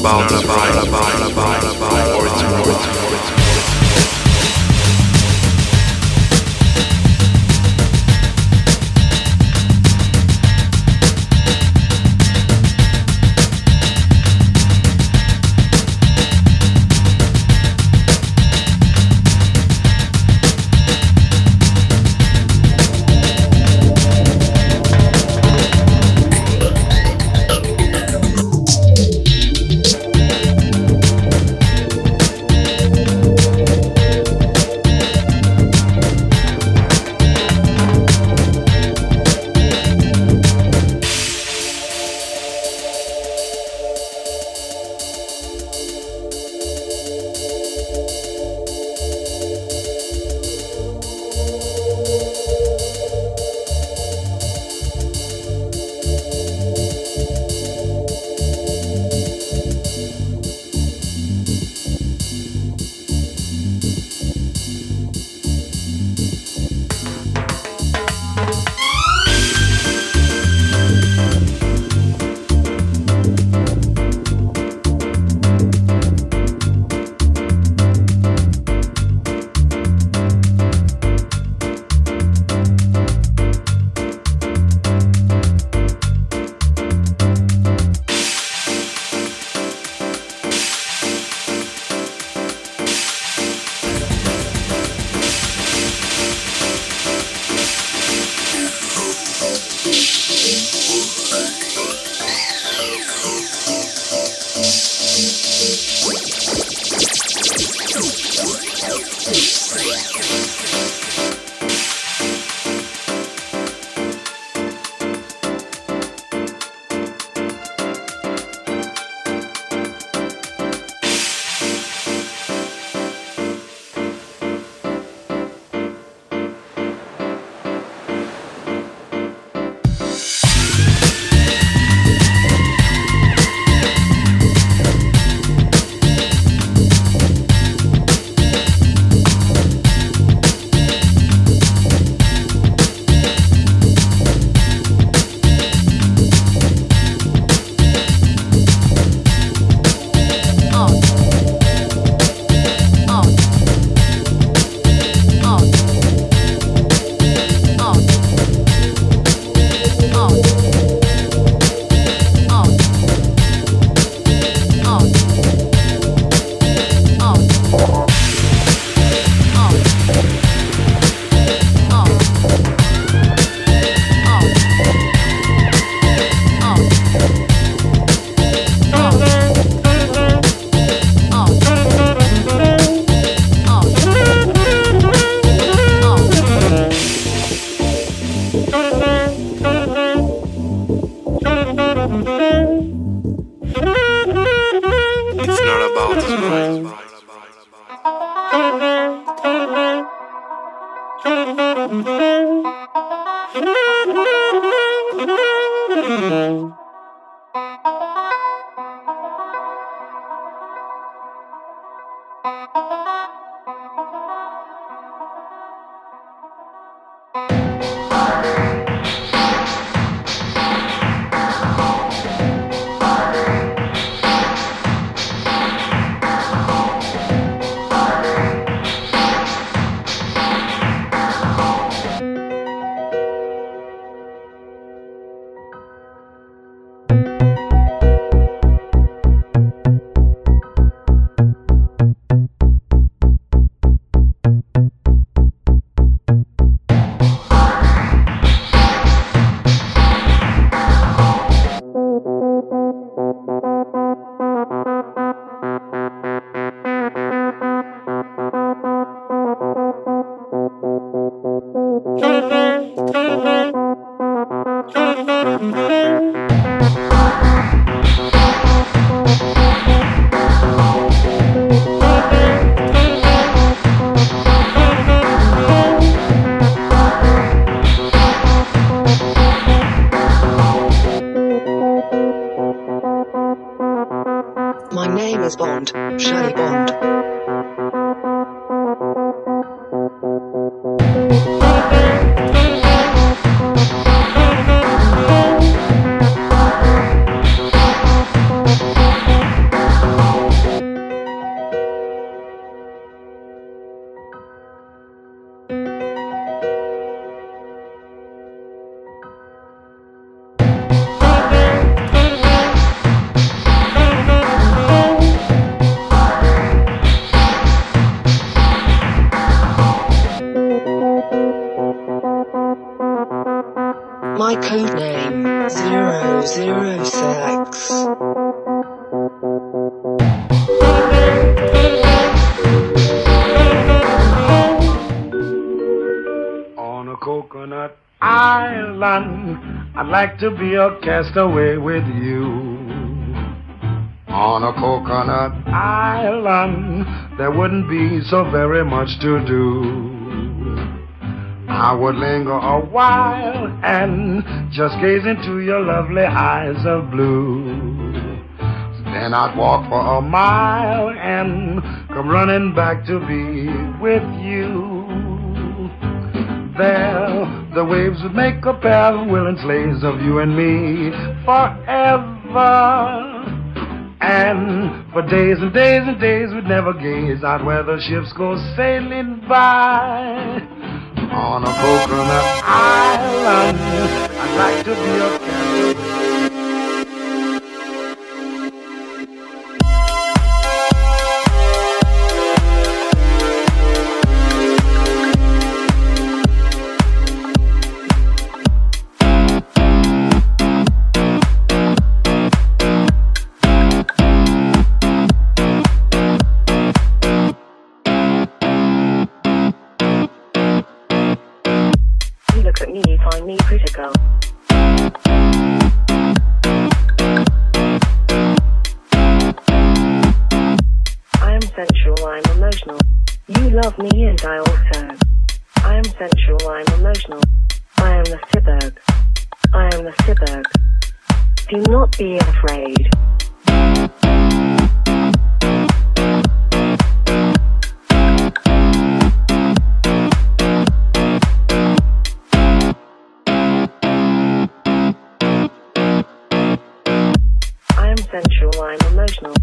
about, it's not about, it's not about, it's not about. I'd like to be a castaway with you. On a coconut island, there wouldn't be so very much to do. I would linger a while and just gaze into your lovely eyes of blue. Then I'd walk for a mile and come running back to be with you. There, the waves would make a pair of willing slaves of you and me forever. And for days and days and days we'd never gaze out where the ships go sailing by. On a coconut island, be afraid. I am sensual, I'm emotional.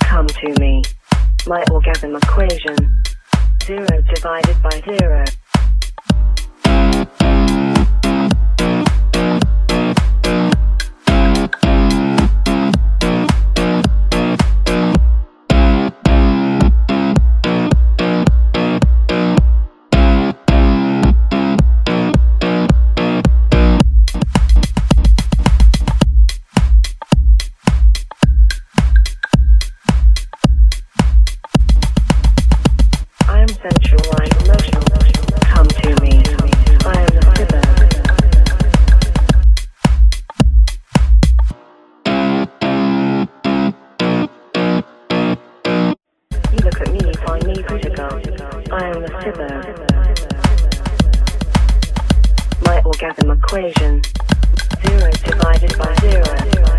Come to me. My orgasm equation. Zero divided by zero. Critical. I am the cyborg. My orgasm equation. Zero divided by zero.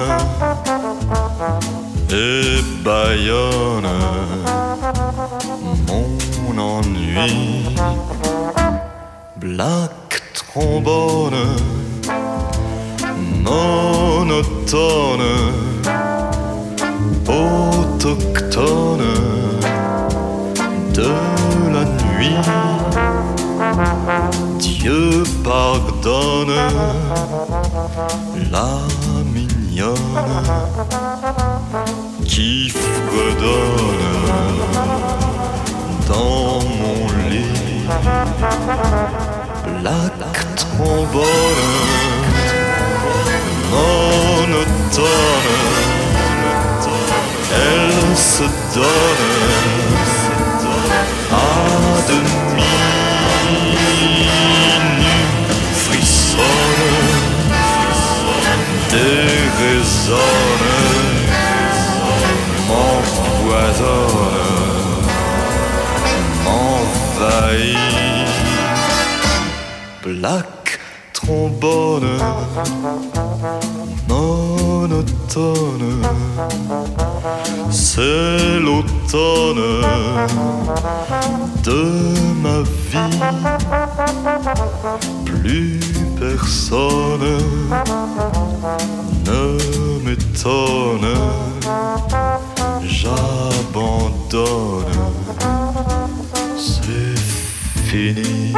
Gramophone et baillonne mon ennui. Black trombone, monotone, autochtone de la nuit. Dieu pardonne la qui fredonne dans mon lit. Black trombone, monotone, elle se donne à demi nu, frissonne, déraisonne, m'empoisonne, m'envahit. Black trombone, monotone, c'est l'automne de ma vie. Plus personne ne m'étonne, j'abandonne, c'est fini.